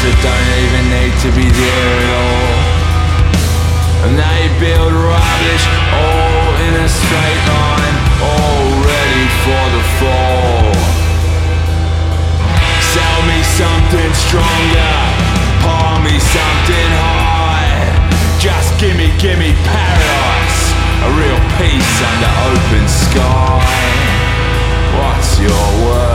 that don't even need to be there at all. And they build rubbish all in a straight line, all ready for the fall. Sell me something stronger, pour me something high. Just gimme, gimme paradise, a real peace under open sky. What's your worth?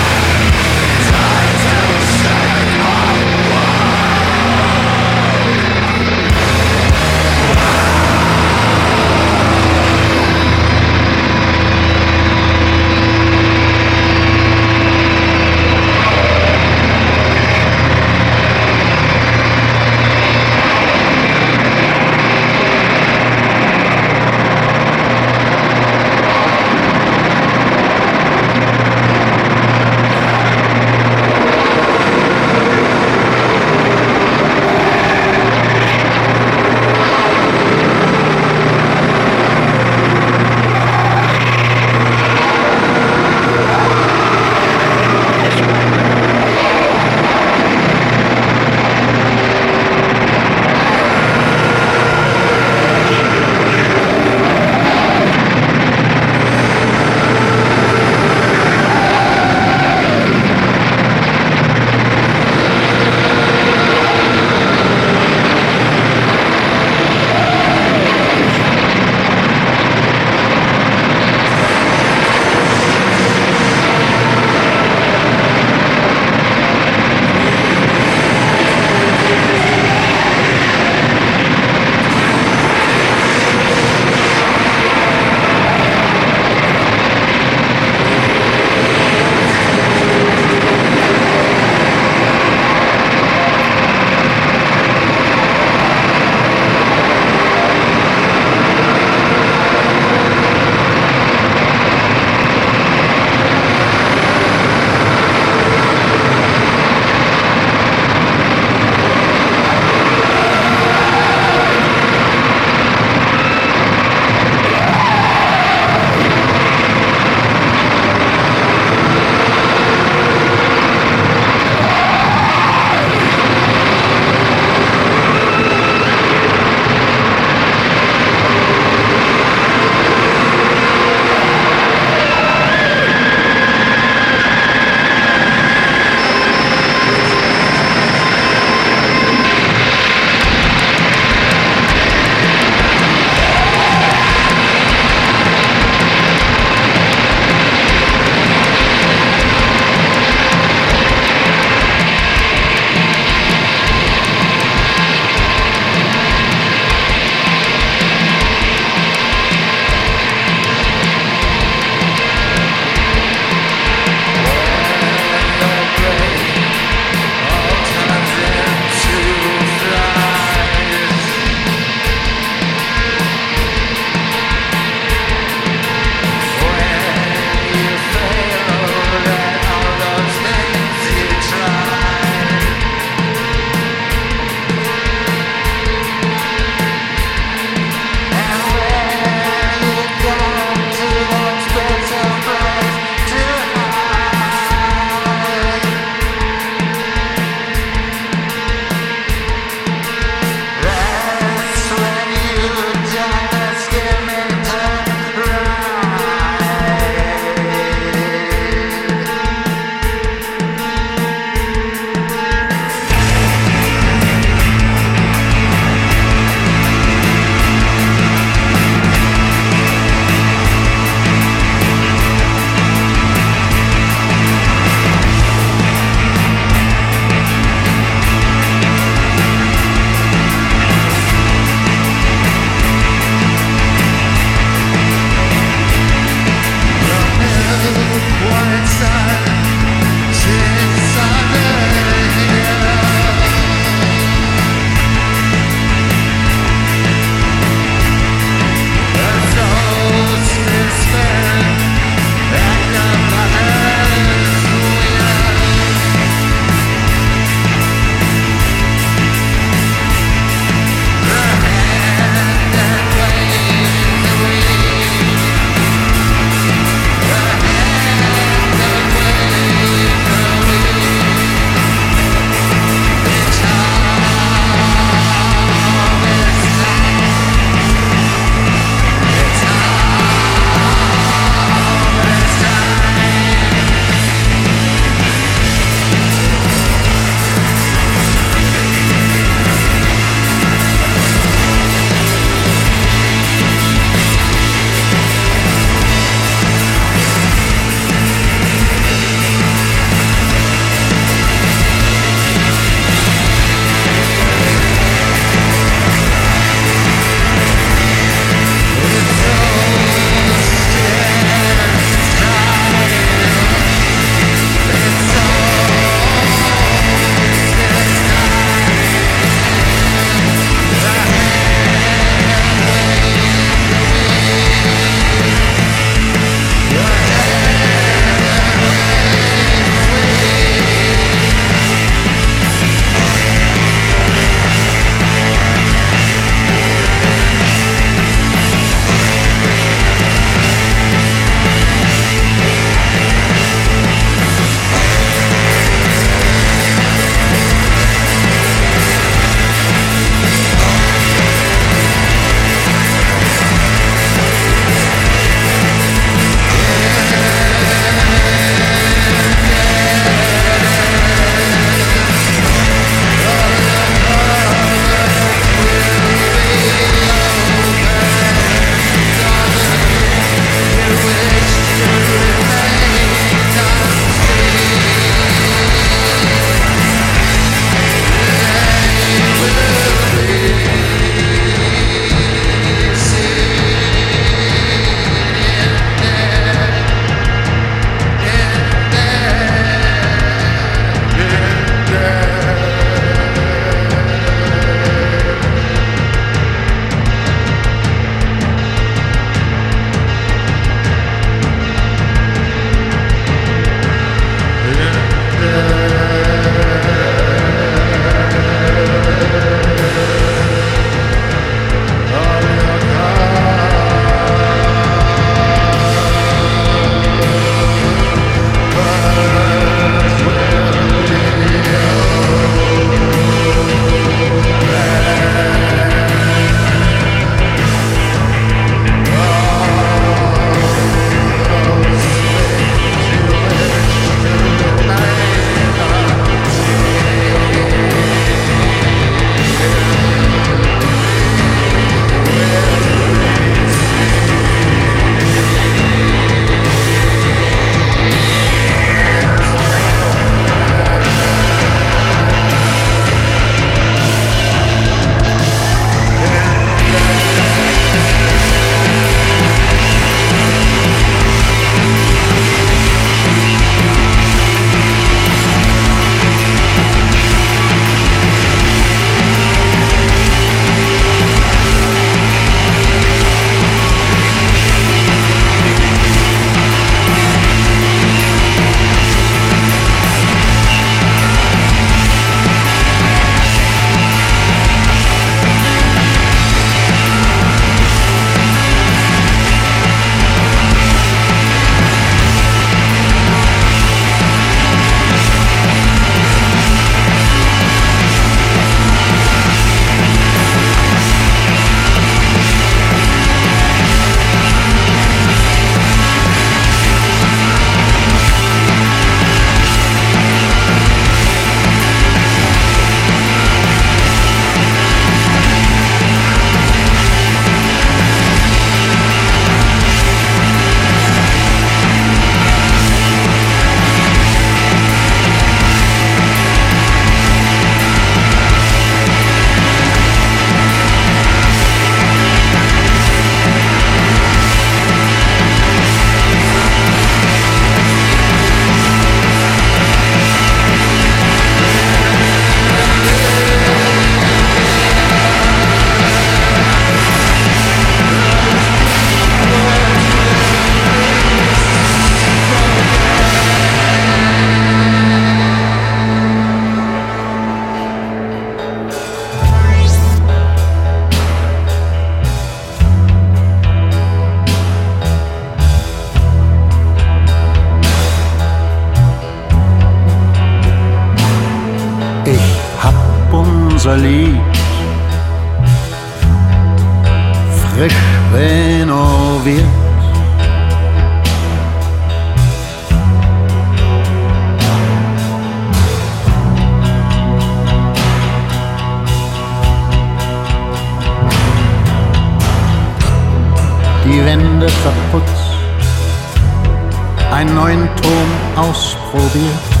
Ausprobiert.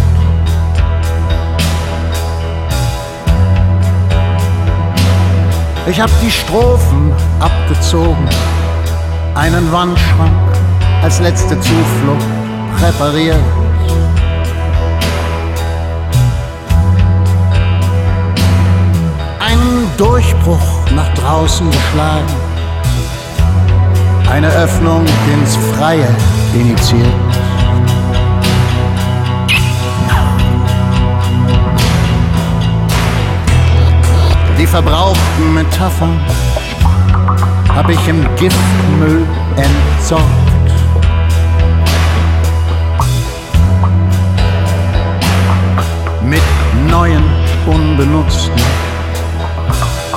Ich hab die Strophen abgezogen, einen Wandschrank als letzte Zuflucht präpariert. Einen Durchbruch nach draußen geschlagen, eine Öffnung ins Freie initiiert. Die verbrauchten Metaphern hab ich im Giftmüll entsorgt. Mit neuen, unbenutzten,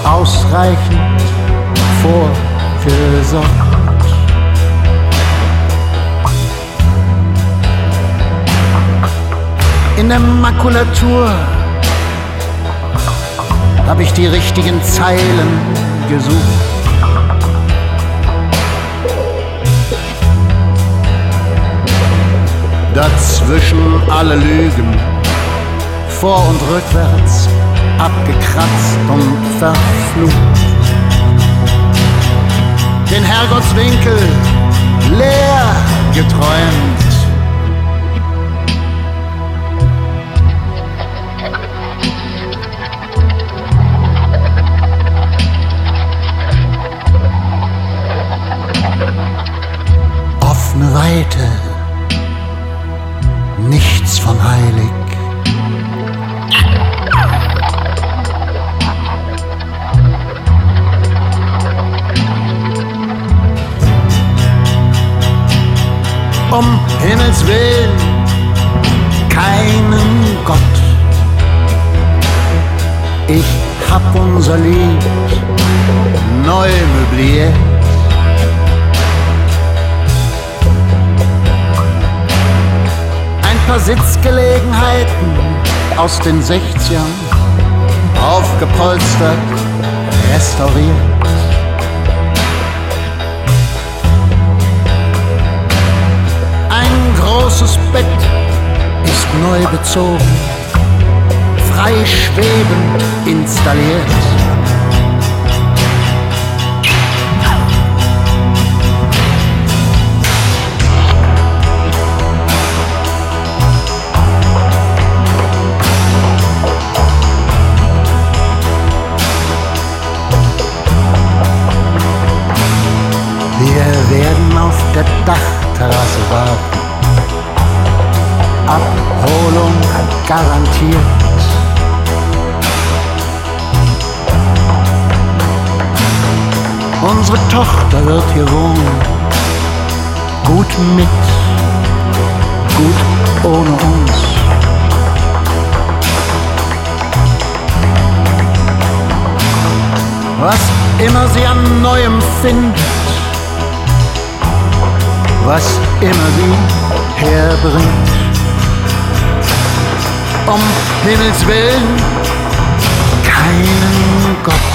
ausreichend vorgesorgt. In der Makulatur hab ich die richtigen Zeilen gesucht. Dazwischen alle Lügen, vor und rückwärts, abgekratzt und verflucht. Den Herrgottswinkel leer geträumt. Um Himmels Willen, keinen Gott. Ich hab unser Lied neu möbliert. paar Sitzgelegenheiten aus den 60ern, aufgepolstert, restauriert. Großes Bett ist neu bezogen, frei schwebend installiert. Wir werden auf der Dachterrasse warten. Abholung garantiert. Unsere Tochter wird hier wohnen. Gut mit, gut ohne uns. Was immer sie an Neuem findet, was immer sie herbringt. Um Himmels Willen, keinen Gott.